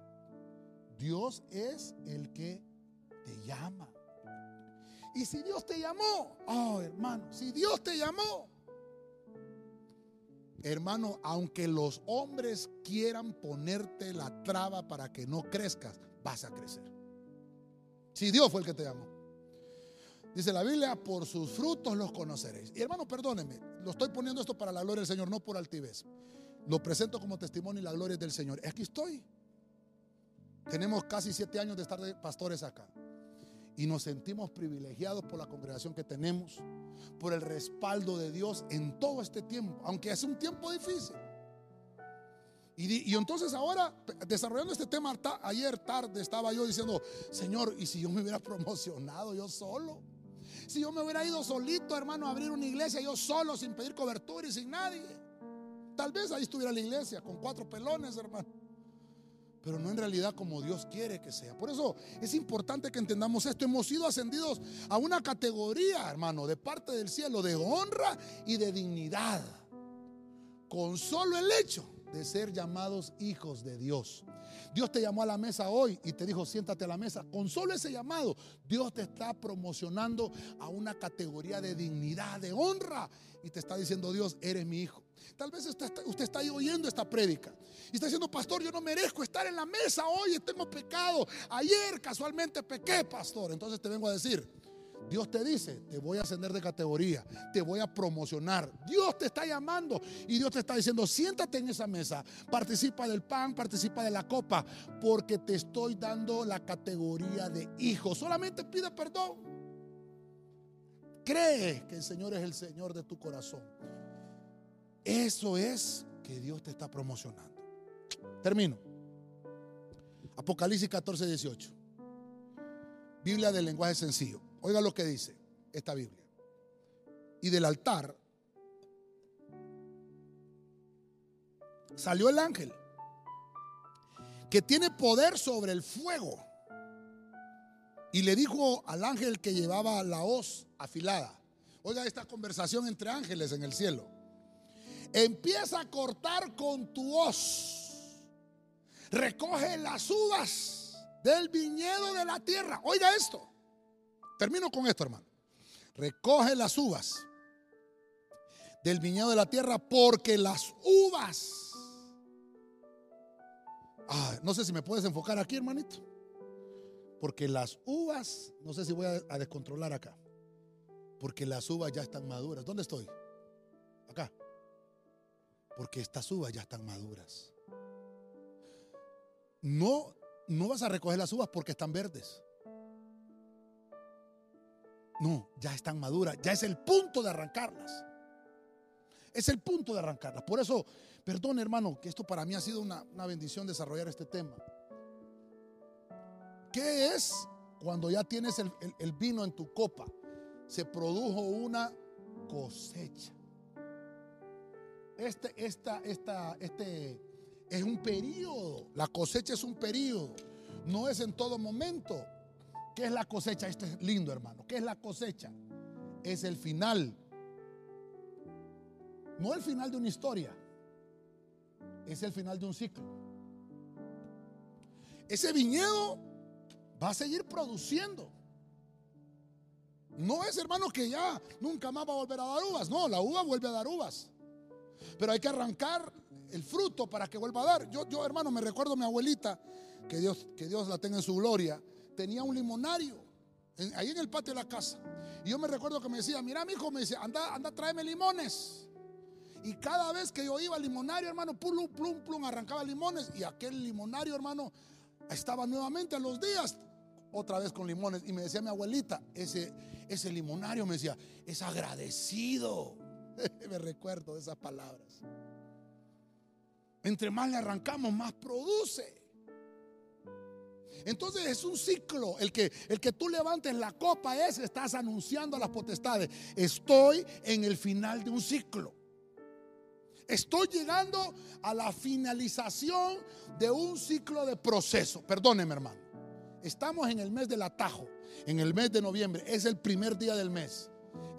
Dios es el que te llama. Y si Dios te llamó, oh hermano, si Dios te llamó, hermano, aunque los hombres quieran ponerte la traba para que no crezcas, vas a crecer. Si Dios fue el que te llamó. Dice la Biblia, por sus frutos los conoceréis. Y hermano, perdóneme, lo estoy poniendo esto para la gloria del Señor, no por altivez. Lo presento como testimonio y la gloria del Señor. Aquí estoy. Tenemos casi siete años de estar de pastores acá. Y nos sentimos privilegiados por la congregación que tenemos, por el respaldo de Dios en todo este tiempo, aunque es un tiempo difícil. Y, entonces ahora, desarrollando este tema, ayer tarde estaba yo diciendo, Señor, ¿y si yo me hubiera <laughs> promocionado yo solo? Si yo me hubiera ido solito, hermano, a abrir una iglesia yo solo, sin pedir cobertura y sin nadie. Tal vez ahí estuviera la iglesia, con cuatro pelones, hermano. pero no en realidad como Dios quiere que sea. Por eso es importante que entendamos esto. Hemos sido ascendidos a una categoría, hermano, de parte del cielo, de honra y de dignidad. Con solo el hecho de ser llamados hijos de Dios. Dios te llamó a la mesa hoy y te dijo, siéntate a la mesa. Con solo ese llamado, Dios te está promocionando a una categoría de dignidad, de honra. Y te está diciendo, Dios, eres mi hijo. Tal vez usted está, ahí oyendo esta prédica y está diciendo, pastor, yo no merezco estar en la mesa hoy, tengo pecado. Ayer casualmente pequé, pastor. Entonces te vengo a decir, Dios te dice, te voy a ascender de categoría, te voy a promocionar. Dios te está llamando y Dios te está diciendo, siéntate en esa mesa, participa del pan, participa de la copa, porque te estoy dando la categoría de hijo. Solamente pide perdón. Cree que el Señor es el Señor de tu corazón. Eso es que Dios te está promocionando. Termino. Apocalipsis 14, 18. Biblia del lenguaje sencillo. Oiga lo que dice esta Biblia. Y del altar salió el ángel que tiene poder sobre el fuego. Y le dijo al ángel que llevaba la hoz afilada. Oiga esta conversación entre ángeles en el cielo. Empieza a cortar con tu hoz. Recoge las uvas del viñedo de la tierra. Oiga esto. Termino con esto, hermano. Recoge las uvas del viñedo de la tierra porque las uvas... Ah, no sé si me puedes enfocar aquí, hermanito. Porque las uvas, no sé si voy a, descontrolar acá. Porque las uvas ya están maduras. ¿Dónde estoy? Acá. Porque estas uvas ya están maduras. No, no vas a recoger las uvas porque están verdes. No, ya están maduras, ya es el punto de arrancarlas. Es el punto de arrancarlas. Por eso, perdón hermano, que esto para mí ha sido una, bendición desarrollar este tema. ¿Qué es cuando ya tienes el, el vino en tu copa? Se produjo una cosecha. Este, esta, esta, este es un periodo. La cosecha es un periodo. No es en todo momento. ¿Qué es la cosecha? Esto es lindo, hermano. ¿Qué es la cosecha? Es el final. No el final de una historia. Es el final de un ciclo. Ese viñedo va a seguir produciendo. No es, hermano, que ya nunca más va a volver a dar uvas. No, la uva vuelve a dar uvas. Pero hay que arrancar el fruto para que vuelva a dar. Yo, yo hermano, me recuerdo a mi abuelita, que Dios, que Dios la tenga en su gloria tenía un limonario ahí en el patio de la casa. Y yo me recuerdo que me decía, mira, mi hijo, me decía, anda, anda, tráeme limones. Y cada vez que yo iba al limonario, hermano, plum, plum, plum, arrancaba limones. Y aquel limonario, hermano, estaba nuevamente a los días, otra vez con limones. Y me decía mi abuelita, ese, ese limonario me decía, es agradecido. <laughs> me recuerdo de esas palabras. Entre más le arrancamos, más produce. Entonces es un ciclo. El que, el que tú levantes la copa es, estás anunciando a las potestades. Estoy en el final de un ciclo. Estoy llegando a la finalización de un ciclo de proceso. Perdóneme, hermano. Estamos en el mes del atajo, en el mes de noviembre. Es el primer día del mes.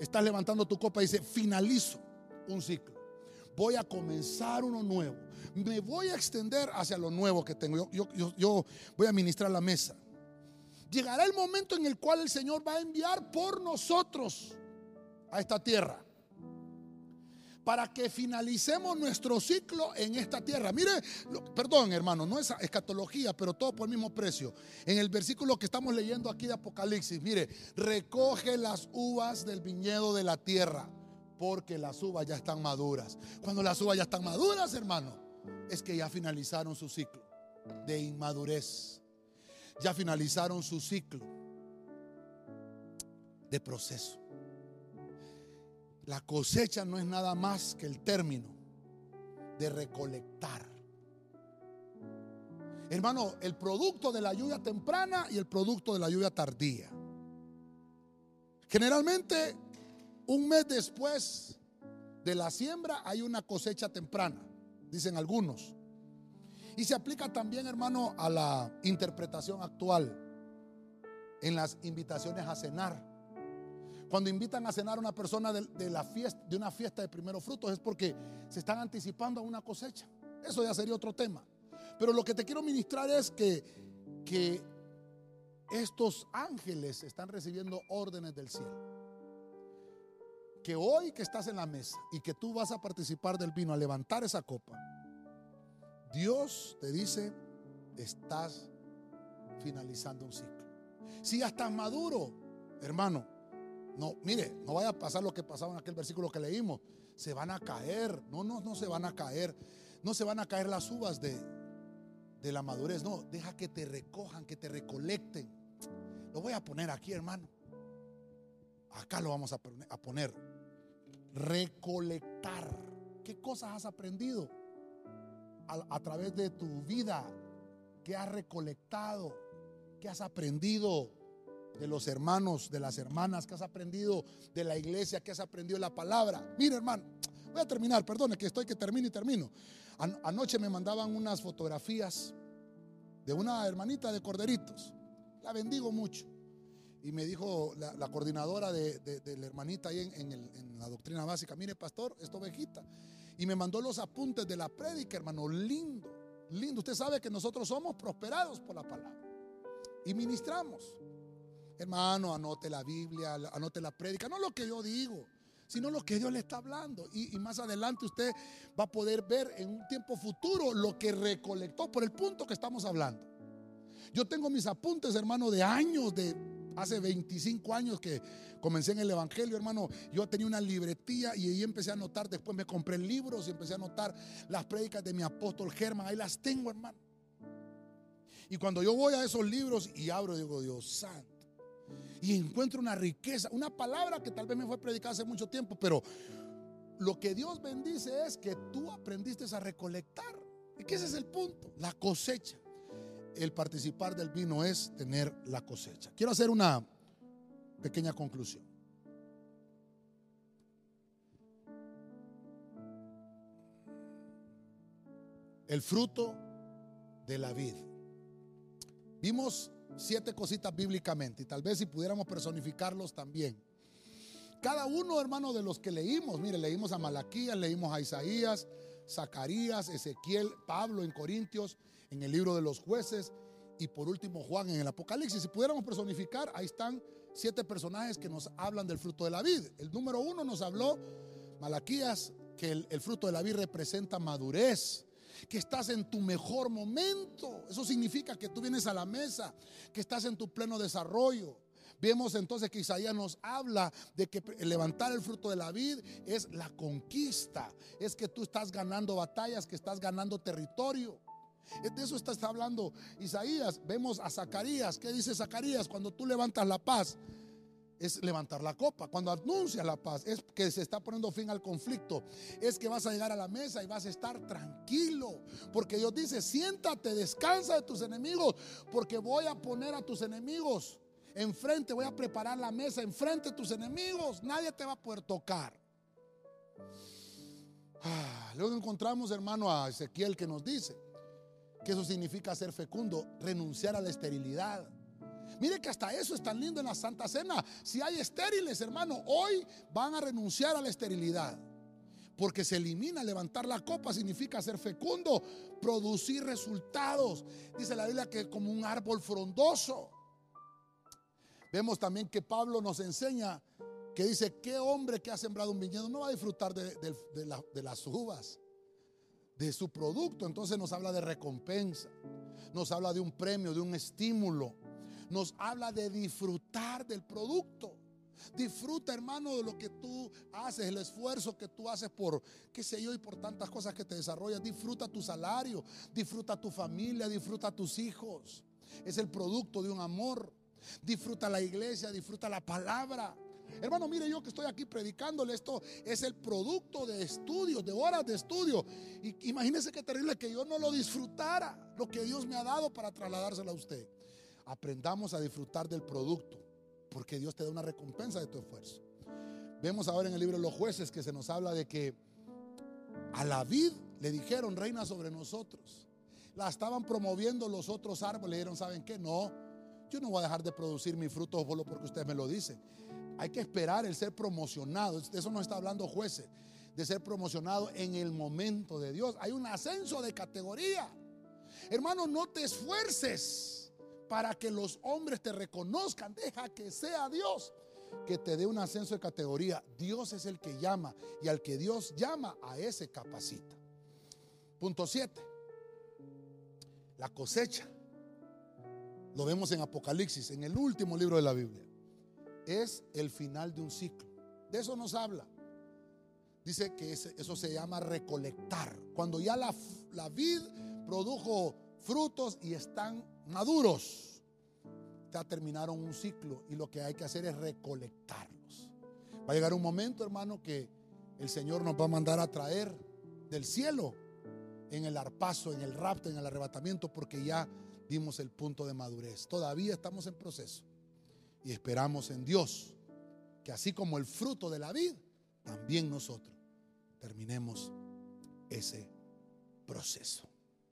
Estás levantando tu copa y dice, finalizo un ciclo. Voy a comenzar uno nuevo me voy a extender hacia lo nuevo que tengo. Yo, yo, voy a ministrar la mesa. Llegará el momento en el cual el Señor va a enviar por nosotros a esta tierra. Para que finalicemos nuestro ciclo en esta tierra. Mire, perdón hermano, no es escatología, pero todo por el mismo precio. En el versículo que estamos leyendo aquí de Apocalipsis, mire, recoge las uvas del viñedo de la tierra, porque las uvas ya están maduras. Cuando las uvas ya están maduras, hermano, es que ya finalizaron su ciclo de inmadurez. Ya finalizaron su ciclo de proceso. La cosecha no es nada más que el término de recolectar. Hermano, el producto de la lluvia temprana y el producto de la lluvia tardía. Generalmente, un mes después de la siembra hay una cosecha temprana dicen algunos. Y se aplica también, hermano, a la interpretación actual en las invitaciones a cenar. Cuando invitan a cenar a una persona de, la fiesta, de una fiesta de primeros frutos es porque se están anticipando a una cosecha. Eso ya sería otro tema. Pero lo que te quiero ministrar es que, que estos ángeles están recibiendo órdenes del cielo. Que hoy que estás en la mesa y que tú vas a participar del vino, a levantar esa copa, Dios te dice, estás finalizando un ciclo. Si ya estás maduro, hermano, no, mire, no vaya a pasar lo que pasaba en aquel versículo que leímos. Se van a caer, no, no, no se van a caer, no se van a caer las uvas de, de la madurez, no, deja que te recojan, que te recolecten. Lo voy a poner aquí, hermano. Acá lo vamos a poner. Recolectar. ¿Qué cosas has aprendido? a, través de tu vida, que has recolectado, que has aprendido de los hermanos, de las hermanas, que has aprendido de la iglesia, que has aprendido de la palabra. Mira, hermano, voy a terminar, perdone que estoy que termino y termino. anoche me mandaban unas fotografías de una hermanita de corderitos. La bendigo mucho. Y me dijo la, coordinadora de, la hermanita ahí en, en, la doctrina básica, mire pastor, esta ovejita y me mandó los apuntes de la prédica, hermano. Lindo, lindo. Usted sabe que nosotros somos prosperados por la palabra. Y ministramos. Hermano, anote la Biblia, anote la prédica. No lo que yo digo, sino lo que Dios le está hablando. Y, y, más adelante usted va a poder ver en un tiempo futuro lo que recolectó por el punto que estamos hablando. Yo tengo mis apuntes, hermano, de años, de Hace 25 años que comencé en el Evangelio, hermano, yo tenía una libretía y ahí empecé a anotar, después me compré libros y empecé a anotar las prédicas de mi apóstol Germán, ahí las tengo, hermano. Y cuando yo voy a esos libros y abro, digo, Dios santo, y encuentro una riqueza, una palabra que tal vez me fue predicada hace mucho tiempo, pero lo que Dios bendice es que tú aprendiste a recolectar. Y que ese es el punto, la cosecha el participar del vino es tener la cosecha. Quiero hacer una pequeña conclusión. El fruto de la vid. Vimos siete cositas bíblicamente y tal vez si pudiéramos personificarlos también. Cada uno, hermano, de los que leímos, mire, leímos a Malaquías, leímos a Isaías, Zacarías, Ezequiel, Pablo en Corintios, en el libro de los jueces y por último Juan en el Apocalipsis. Si pudiéramos personificar, ahí están siete personajes que nos hablan del fruto de la vid. El número uno nos habló Malaquías que el, el fruto de la vid representa madurez que estás en tu mejor momento. Eso significa que tú vienes a la mesa, que estás en tu pleno desarrollo. Vemos entonces que Isaías nos habla de que levantar el fruto de la vid es la conquista, es que tú estás ganando batallas, que estás ganando territorio. De eso está, hablando Isaías. Vemos a Zacarías. ¿Qué dice Zacarías? Cuando tú levantas la paz, es levantar la copa. Cuando anuncias la paz, es que se está poniendo fin al conflicto. Es que vas a llegar a la mesa y vas a estar tranquilo. Porque Dios dice, siéntate, descansa de tus enemigos, porque voy a poner a tus enemigos enfrente, voy a preparar la mesa enfrente de tus enemigos. Nadie te va a poder tocar. Ah, luego encontramos, hermano, a Ezequiel que nos dice, que eso significa ser fecundo, renunciar a la esterilidad. Mire que hasta eso es tan lindo en la Santa Cena. Si hay estériles, hermano, hoy van a renunciar a la esterilidad. Porque se elimina levantar la copa, significa ser fecundo, producir resultados. Dice la Biblia que como un árbol frondoso. Vemos también que Pablo nos enseña que dice, ¿qué hombre que ha sembrado un viñedo no va a disfrutar de las uvas? De su producto. Entonces nos habla de recompensa, nos habla de un premio, de un estímulo, nos habla de disfrutar del producto. Disfruta, hermano, de lo que tú haces, el esfuerzo que tú haces por, qué sé yo, y por tantas cosas que te desarrollas. Disfruta tu salario, disfruta tu familia, disfruta tus hijos. Es el producto de un amor. Disfruta la iglesia, disfruta la palabra. Hermano, mire yo que estoy aquí predicándole esto, es el producto de estudios, de horas de estudio. Y imagínese qué terrible que yo no lo disfrutara, lo que Dios me ha dado para trasladárselo a usted. Aprendamos a disfrutar del producto, porque Dios te da una recompensa de tu esfuerzo. Vemos ahora en el libro de los jueces que se nos habla de que a la vid le dijeron reina sobre nosotros. la estaban promoviendo los otros árboles. Le dijeron, ¿saben qué? No, yo no voy a dejar de producir mi fruto solo porque usted me lo dice. Hay que esperar el ser promocionado. De eso no está hablando jueces. De ser promocionado en el momento de Dios. Hay un ascenso de categoría. Hermano, no te esfuerces para que los hombres te reconozcan. Deja que sea Dios que te dé un ascenso de categoría. Dios es el que llama y al que Dios llama a ese capacita. Punto 7. La cosecha. Lo vemos en Apocalipsis, en el último libro de la Biblia. Es el final de un ciclo. De eso nos habla. Dice que eso se llama recolectar. Cuando ya la, la vid produjo frutos y están maduros ya terminaron un ciclo y lo que hay que hacer es recolectarlos. Va a llegar un momento, hermano, que el Señor nos va a mandar a traer del cielo en el arpazo, en el rapto, en el arrebatamiento, porque ya dimos el punto de madurez. Todavía estamos en proceso y esperamos en Dios que así como el fruto de la vida, también nosotros terminemos ese proceso.